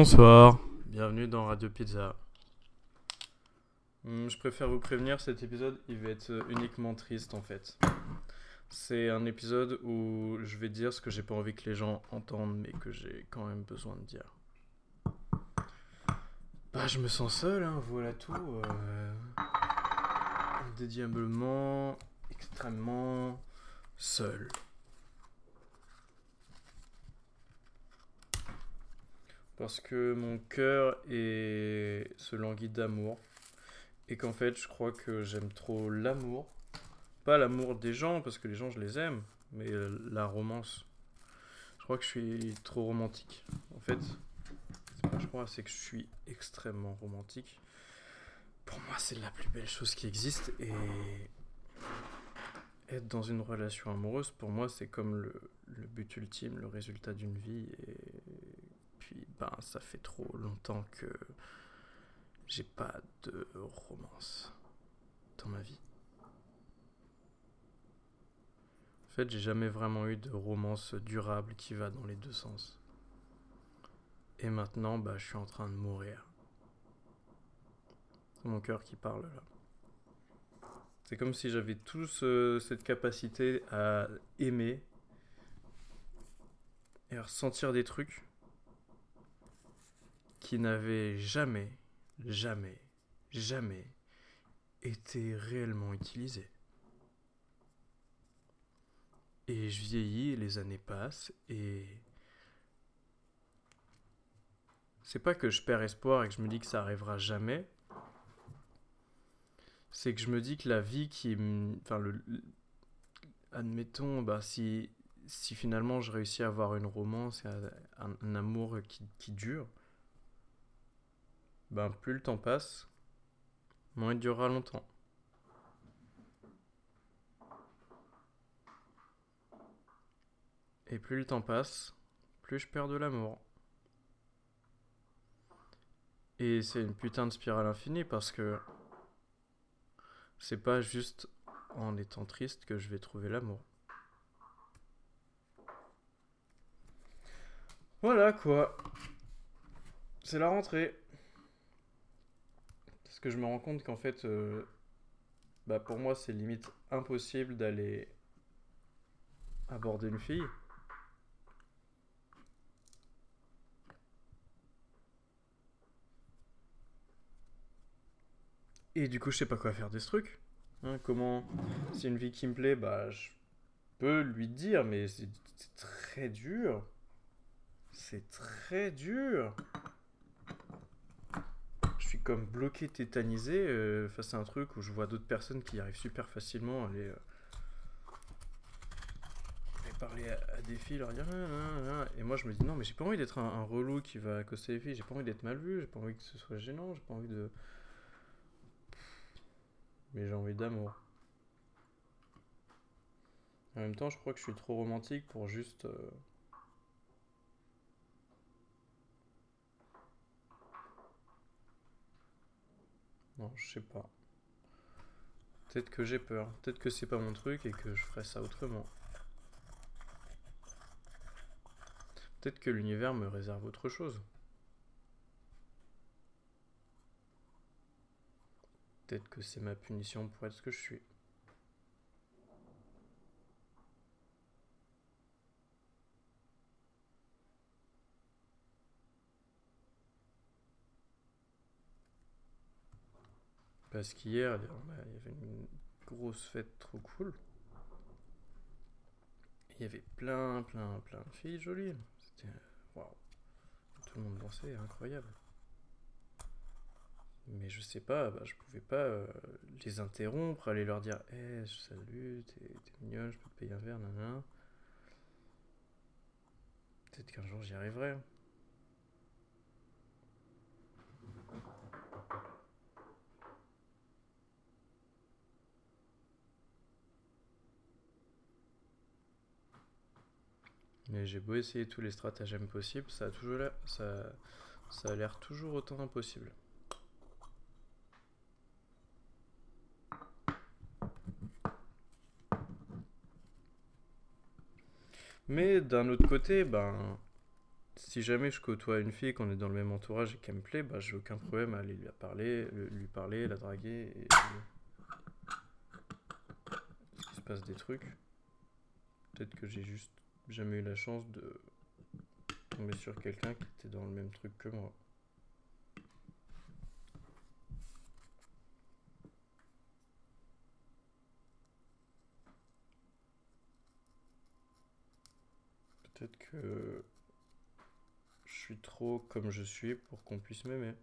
Bonsoir, bienvenue dans Radio Pizza. Hmm, je préfère vous prévenir, cet épisode il va être uniquement triste en fait. C'est un épisode où je vais dire ce que j'ai pas envie que les gens entendent mais que j'ai quand même besoin de dire. Bah je me sens seul, hein, voilà tout. Euh... Indédiablement, extrêmement seul. Parce que mon cœur est se languit d'amour. Et qu'en fait, je crois que j'aime trop l'amour. Pas l'amour des gens, parce que les gens, je les aime. Mais la romance. Je crois que je suis trop romantique. En fait, je crois, c'est que je suis extrêmement romantique. Pour moi, c'est la plus belle chose qui existe. Et être dans une relation amoureuse, pour moi, c'est comme le, le but ultime, le résultat d'une vie. Et ben ça fait trop longtemps que j'ai pas de romance dans ma vie. En fait, j'ai jamais vraiment eu de romance durable qui va dans les deux sens. Et maintenant, bah, je suis en train de mourir. C'est mon cœur qui parle là. C'est comme si j'avais tous cette capacité à aimer et à ressentir des trucs qui n'avait jamais, jamais, jamais été réellement utilisé. Et je vieillis, les années passent, et c'est pas que je perds espoir et que je me dis que ça arrivera jamais. C'est que je me dis que la vie qui. Enfin, le. Admettons, bah, si, si finalement je réussis à avoir une romance un, un amour qui dure, ben, plus le temps passe, moins il durera longtemps. Et plus le temps passe, plus je perds de l'amour. Et c'est une putain de spirale infinie parce que c'est pas juste en étant triste que je vais trouver l'amour. Voilà quoi. C'est la rentrée. Parce que je me rends compte qu'en fait, euh, bah pour moi, c'est limite impossible d'aller aborder une fille. Et du coup, je sais pas quoi faire de ce truc. Hein, comment, si une fille qui me plaît, bah je peux lui dire, mais c'est très dur. C'est très dur comme bloqué, tétanisé euh, face à un truc où je vois d'autres personnes qui arrivent super facilement à aller, euh, parler à, des filles, leur dire et moi je me dis non mais j'ai pas envie d'être un, relou qui va accoster les filles, j'ai pas envie d'être mal vu, j'ai pas envie que ce soit gênant, j'ai pas envie de mais j'ai envie d'amour. En même temps, je crois que je suis trop romantique pour juste euh, Non, je sais pas. Peut-être que j'ai peur. Peut-être que c'est pas mon truc et que je ferai ça autrement. Peut-être que l'univers me réserve autre chose. Peut-être que c'est ma punition pour être ce que je suis. Parce qu'hier, il y avait une grosse fête trop cool. Il y avait plein, plein, plein de filles jolies. C'était. Waouh! Tout le monde dansait, incroyable. Mais je sais pas, bah, je pouvais pas euh, les interrompre, aller leur dire Hé, hey, salut, t'es mignonne, je peux te payer un verre, nanana. Peut-être qu'un jour j'y arriverai. Mais j'ai beau essayer tous les stratagèmes possibles, ça a toujours l'air, ça, ça a l'air toujours autant impossible. Mais d'un autre côté, ben, si jamais je côtoie une fille, qu'on est dans le même entourage et qu'elle me plaît, bah j'ai aucun problème à aller lui parler, lui parler, la draguer et. Est-ce qu'il se passe des trucs Peut-être que j'ai juste jamais eu la chance de tomber sur quelqu'un qui était dans le même truc que moi. Peut-être que je suis trop comme je suis pour qu'on puisse m'aimer.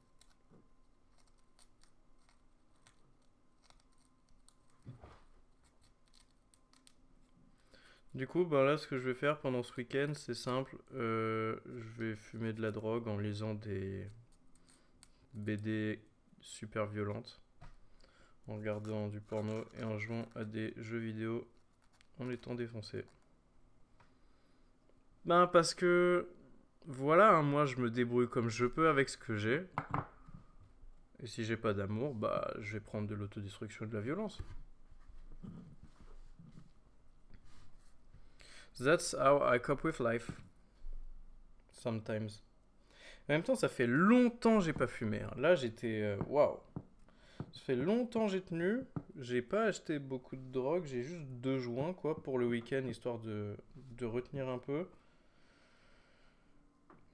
Du coup, ben là, ce que je vais faire pendant ce week-end, c'est simple. Euh, je vais fumer de la drogue en lisant des BD super violentes, en regardant du porno et en jouant à des jeux vidéo en étant défoncé. Ben parce que voilà, hein, moi je me débrouille comme je peux avec ce que j'ai. Et si j'ai pas d'amour, bah je vais prendre de l'autodestruction et de la violence. That's how I cope with life. Sometimes. En même temps, ça fait longtemps que j'ai pas fumé. Hein. Là, j'étais. Euh, waouh! Ça fait longtemps que j'ai tenu. J'ai pas acheté beaucoup de drogue. J'ai juste deux joints, quoi, pour le week-end, histoire de, de retenir un peu.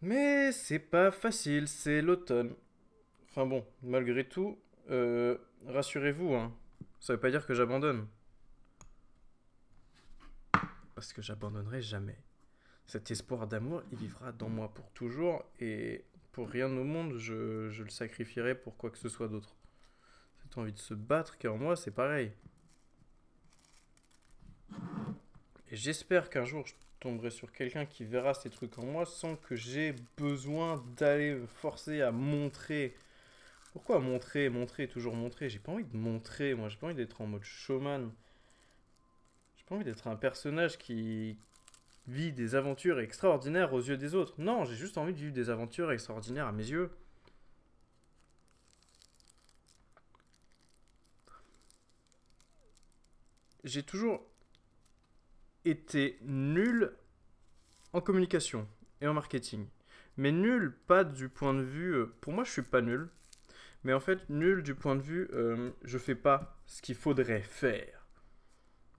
Mais c'est pas facile, c'est l'automne. Enfin bon, malgré tout, euh, rassurez-vous, hein, ça veut pas dire que j'abandonne. Parce que j'abandonnerai jamais. Cet espoir d'amour, il vivra dans moi pour toujours et pour rien au monde, je, le sacrifierai pour quoi que ce soit d'autre. Cette envie de se battre qui en moi, c'est pareil. Et j'espère qu'un jour je tomberai sur quelqu'un qui verra ces trucs en moi sans que j'ai besoin d'aller me forcer à montrer. Pourquoi montrer, montrer, toujours montrer? J'ai pas envie de montrer, moi, j'ai pas envie d'être en mode showman. Envie d'être un personnage qui vit des aventures extraordinaires aux yeux des autres. Non, j'ai juste envie de vivre des aventures extraordinaires à mes yeux. J'ai toujours était nul en communication et en marketing. Mais nul, pas du point de vue. Euh, pour moi, je suis pas nul. Mais en fait, nul du point de vue, euh, je fais pas ce qu'il faudrait faire.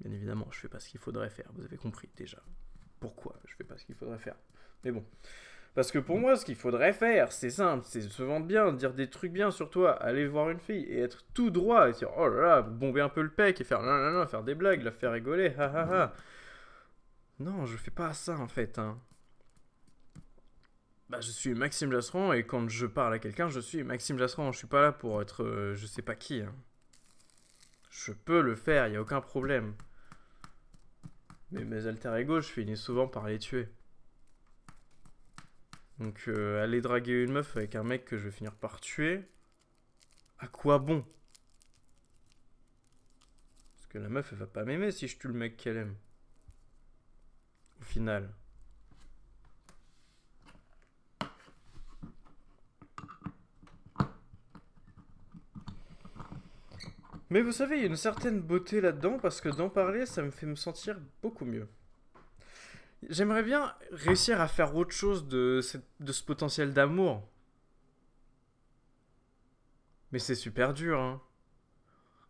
Bien évidemment, je fais pas ce qu'il faudrait faire. Vous avez compris déjà. Pourquoi je fais pas ce qu'il faudrait faire? Mais bon. Parce que pour moi, ce qu'il faudrait faire, c'est simple, c'est se vendre bien, dire des trucs bien sur toi, aller voir une fille et être tout droit et dire oh là là, bomber un peu le pec et faire non, non, non, faire des blagues, la faire rigoler, ha. Non, je fais pas ça en fait. Hein. Bah, je suis Maxime Jasseron et quand je parle à quelqu'un, je suis Maxime Jasseron. Je suis pas là pour être euh, je sais pas qui. Hein. Je peux le faire, il a aucun problème. Mais mes alter ego, je finis souvent par les tuer. Donc euh, aller draguer une meuf avec un mec que je vais finir par tuer, à quoi bon? Parce que la meuf, elle va pas m'aimer si je tue le mec qu'elle aime au final. Mais vous savez, il y a une certaine beauté là-dedans parce que d'en parler, ça me fait me sentir beaucoup mieux. J'aimerais bien réussir à faire autre chose de, ce potentiel d'amour. Mais c'est super dur, hein.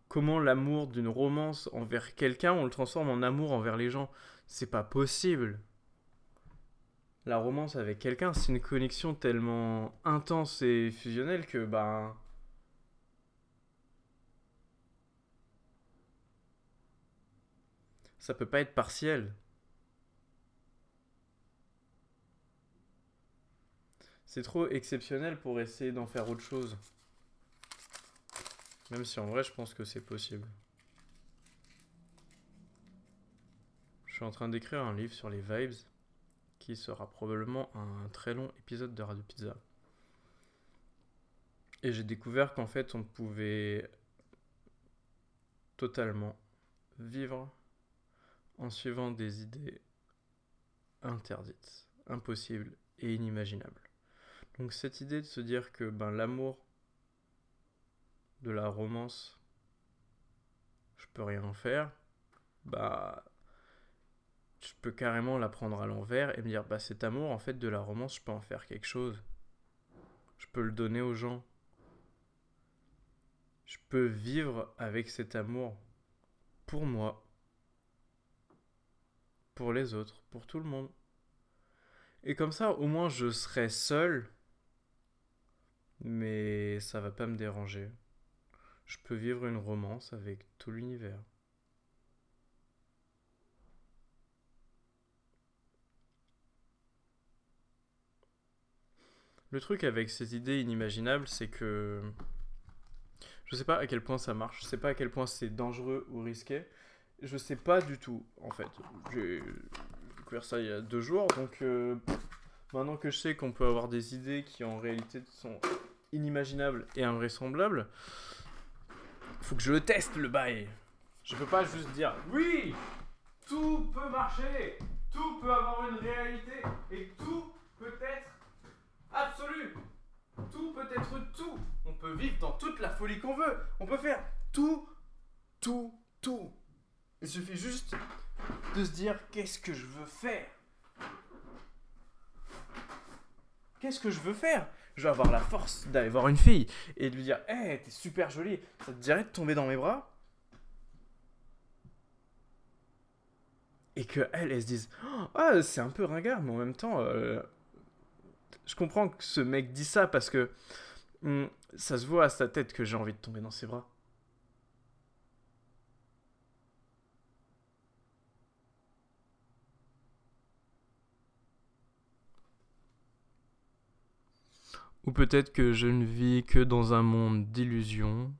Comment l'amour d'une romance envers quelqu'un, on le transforme en amour envers les gens? C'est pas possible. La romance avec quelqu'un, c'est une connexion tellement intense et fusionnelle que, ben. Ça peut pas être partiel. C'est trop exceptionnel pour essayer d'en faire autre chose. Même si en vrai, je pense que c'est possible. Je suis en train d'écrire un livre sur les vibes qui sera probablement un très long épisode de Radio Pizza. Et j'ai découvert qu'en fait on pouvait totalement vivre en suivant des idées interdites, impossibles et inimaginables. Donc cette idée de se dire que ben, l'amour de la romance, je peux rien en faire, bah je peux carrément la prendre à l'envers et me dire, bah cet amour, en fait, de la romance, je peux en faire quelque chose. Je peux le donner aux gens. Je peux vivre avec cet amour pour moi, pour les autres, pour tout le monde. Et comme ça, au moins, je serai seul, mais ça va pas me déranger. Je peux vivre une romance avec tout l'univers. Le truc avec ces idées inimaginables, c'est que je sais pas à quel point ça marche, je sais pas à quel point c'est dangereux ou risqué. Je sais pas du tout, en fait. J'ai découvert ça il y a deux jours, donc euh, maintenant que je sais qu'on peut avoir des idées qui en réalité sont inimaginables et invraisemblables, faut que je le teste le bail. Je peux pas juste dire oui, tout peut marcher, tout peut avoir une réalité et tout peut être absolu. Tout peut être tout. On peut vivre dans toute la folie qu'on veut. On peut faire tout, tout, tout. Il suffit juste de se dire qu'est-ce que je veux faire? Qu'est-ce que je veux faire? Je veux avoir la force d'aller voir une fille et de lui dire Hé, hey, t'es super jolie, ça te dirait de tomber dans mes bras? Et que elle, elle se dise Ah, c'est un peu ringard, mais en même temps, euh, je comprends que ce mec dit ça parce que hmm, ça se voit à sa tête que j'ai envie de tomber dans ses bras. Ou peut-être que je ne vis que dans un monde d'illusions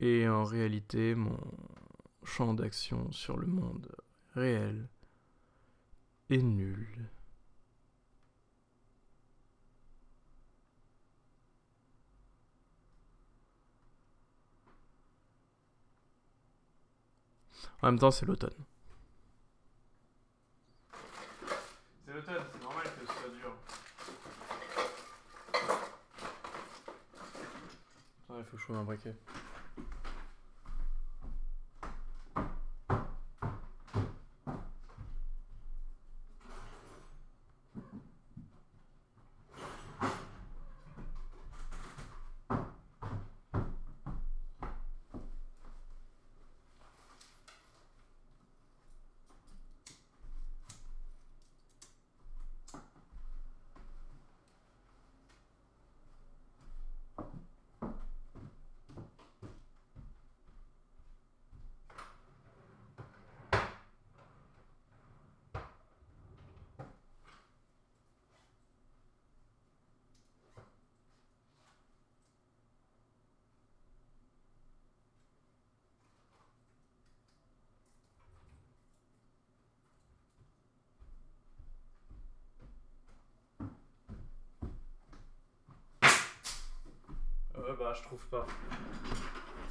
et en réalité mon champ d'action sur le monde réel est nul. En même temps, c'est l'automne. C'est l'automne, c'est normal que ce soit dur. Attends, il faut que je trouve un briquet. Bah je trouve pas.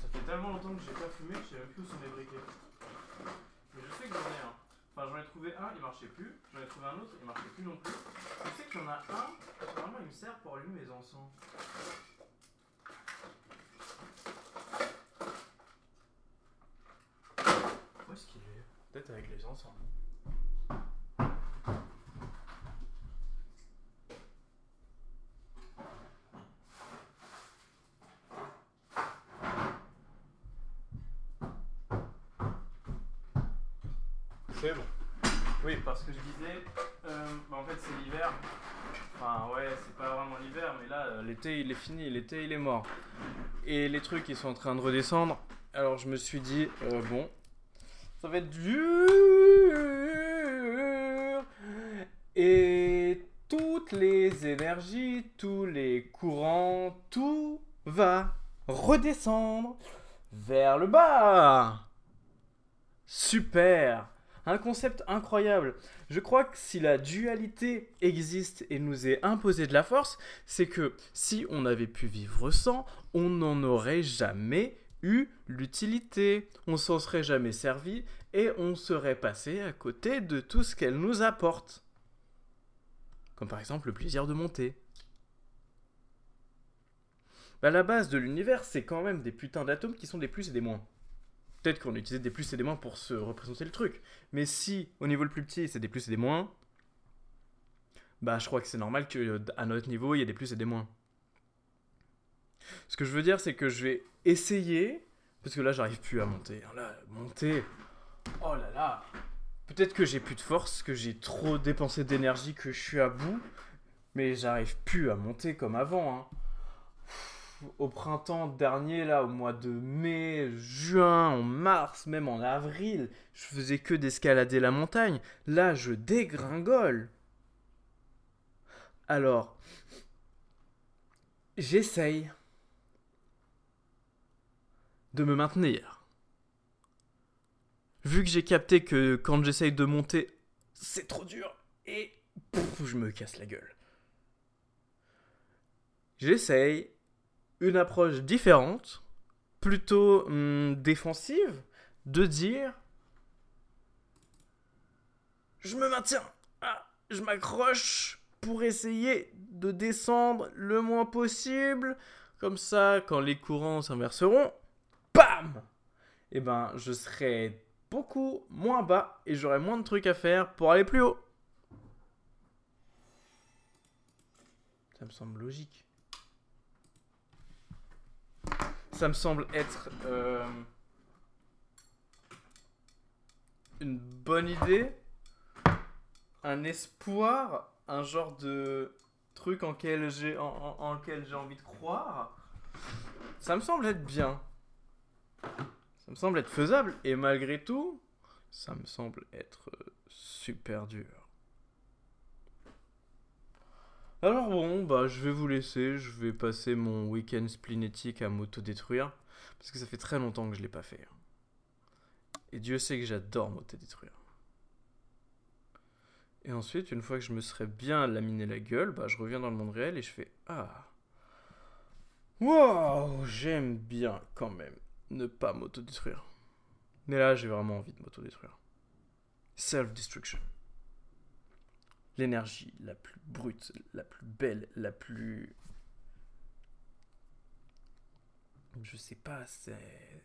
Ça fait tellement longtemps que j'ai pas fumé que je sais même plus où sont les briquets. Mais je sais que j'en ai un. Enfin j'en ai trouvé un, il marchait plus. J'en ai trouvé un autre, il marchait plus non plus. Je sais qu'il y en a un, normalement il me sert pour allumer mes encens. Où est-ce qu'il est? Peut-être avec les encens. C'est bon. Oui, parce que je disais, euh, bah, en fait c'est l'hiver. Enfin ouais, c'est pas vraiment l'hiver, mais là euh, l'été il est fini, l'été il est mort. Et les trucs ils sont en train de redescendre. Alors je me suis dit, euh, bon, ça va être dur. Et toutes les énergies, tous les courants, tout va redescendre vers le bas. Super un concept incroyable. Je crois que si la dualité existe et nous est imposée de la force, c'est que si on avait pu vivre sans, on n'en aurait jamais eu l'utilité, on s'en serait jamais servi et on serait passé à côté de tout ce qu'elle nous apporte. Comme par exemple le plaisir de monter. Bah, la base de l'univers, c'est quand même des putains d'atomes qui sont des plus et des moins. Peut-être qu'on utilisait des plus et des moins pour se représenter le truc. Mais si au niveau le plus petit c'est des plus et des moins, bah je crois que c'est normal qu'à notre niveau il y ait des plus et des moins. Ce que je veux dire c'est que je vais essayer, parce que là j'arrive plus à monter. Hein. Là, monter, oh là là, peut-être que j'ai plus de force, que j'ai trop dépensé d'énergie, que je suis à bout, mais j'arrive plus à monter comme avant. Hein au printemps dernier, là, au mois de mai, juin, en mars, même en avril, je faisais que d'escalader la montagne. Là, je dégringole. Alors, j'essaye de me maintenir. Vu que j'ai capté que quand j'essaye de monter, c'est trop dur et je me casse la gueule. J'essaye une approche différente, plutôt hum, défensive, de dire je me maintiens, ah, je m'accroche pour essayer de descendre le moins possible. Comme ça, quand les courants s'inverseront, bam Et eh ben, je serai beaucoup moins bas et j'aurai moins de trucs à faire pour aller plus haut. Ça me semble logique ça me semble être euh, une bonne idée, un espoir, un genre de truc en lequel j'ai en, lequel j'ai envie de croire. Ça me semble être bien. Ça me semble être faisable et malgré tout, ça me semble être super dur. Alors bon, bah je vais vous laisser, je vais passer mon week-end splinétique à m'auto-détruire, parce que ça fait très longtemps que je l'ai pas fait. Et Dieu sait que j'adore m'auto-détruire. Et ensuite, une fois que je me serais bien laminé la gueule, bah je reviens dans le monde réel et je fais Ah Wow J'aime bien quand même ne pas m'auto-détruire. Mais là, j'ai vraiment envie de m'auto-détruire. Self-destruction l'énergie la plus brute, la plus belle, la plus... Je sais pas, c'est...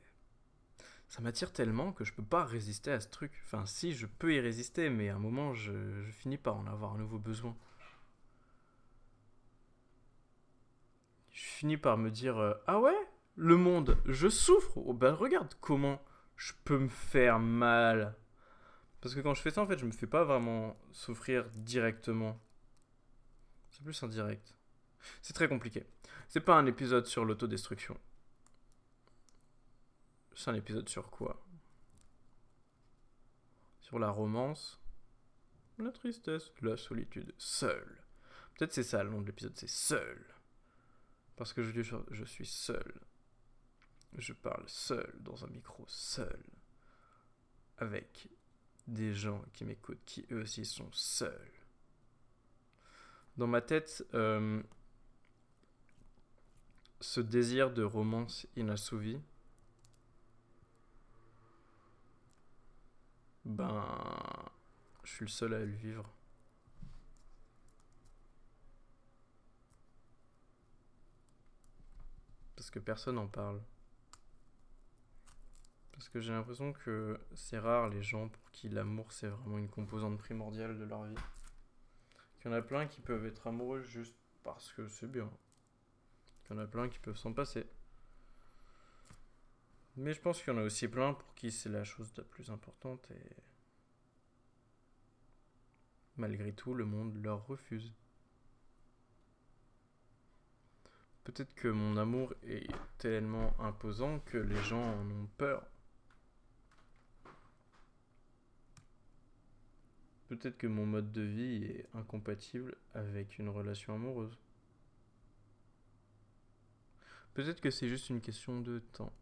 Ça m'attire tellement que je peux pas résister à ce truc. Enfin, si, je peux y résister, mais à un moment, je, finis par en avoir un nouveau besoin. Je finis par me dire euh, Ah ouais Le monde, je souffre Oh ben regarde comment je peux me faire mal parce que quand je fais ça, en fait, je me fais pas vraiment souffrir directement. C'est plus indirect. C'est très compliqué. C'est pas un épisode sur l'autodestruction. C'est un épisode sur quoi? Sur la romance, la tristesse, la solitude, seul. Peut-être c'est ça le nom de l'épisode, c'est seul. Parce que je, je suis seul. Je parle seul dans un micro seul. Avec des gens qui m'écoutent, qui eux aussi sont seuls. Dans ma tête, euh, ce désir de romance inassouvi, ben, je suis le seul à le vivre. Parce que personne n'en parle. Parce que j'ai l'impression que c'est rare les gens pour qui l'amour c'est vraiment une composante primordiale de leur vie. Qu'il y en a plein qui peuvent être amoureux juste parce que c'est bien. Qu'il y en a plein qui peuvent s'en passer. Mais je pense qu'il y en a aussi plein pour qui c'est la chose la plus importante et malgré tout le monde leur refuse. Peut-être que mon amour est tellement imposant que les gens en ont peur. Peut-être que mon mode de vie est incompatible avec une relation amoureuse. Peut-être que c'est juste une question de temps.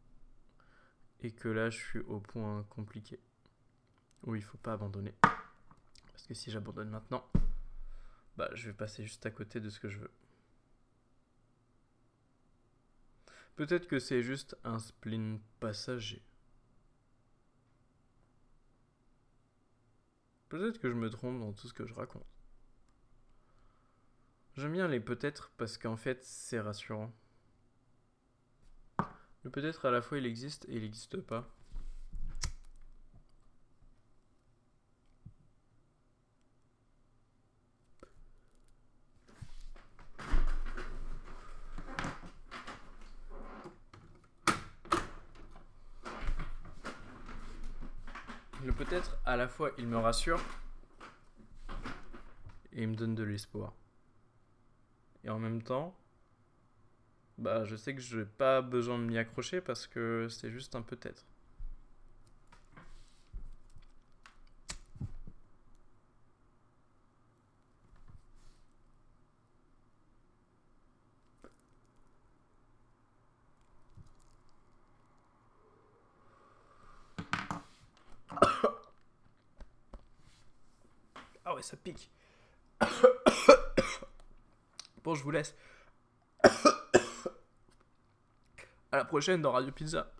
Et que là, je suis au point compliqué. Où il faut pas abandonner. Parce que si j'abandonne maintenant, bah, je vais passer juste à côté de ce que je veux. Peut-être que c'est juste un spleen passager. Peut-être que je me trompe dans tout ce que je raconte. J'aime bien les peut-être parce qu'en fait c'est rassurant. Le peut-être à la fois il existe et il n'existe pas. le peut-être, à fois, il me rassure et il me donne de l'espoir. Et en même temps, bah, je sais que je n'ai pas besoin de m'y accrocher parce que c'est juste un peut-être. Ça pique. bon, je vous laisse. À la prochaine dans Radio Pizza.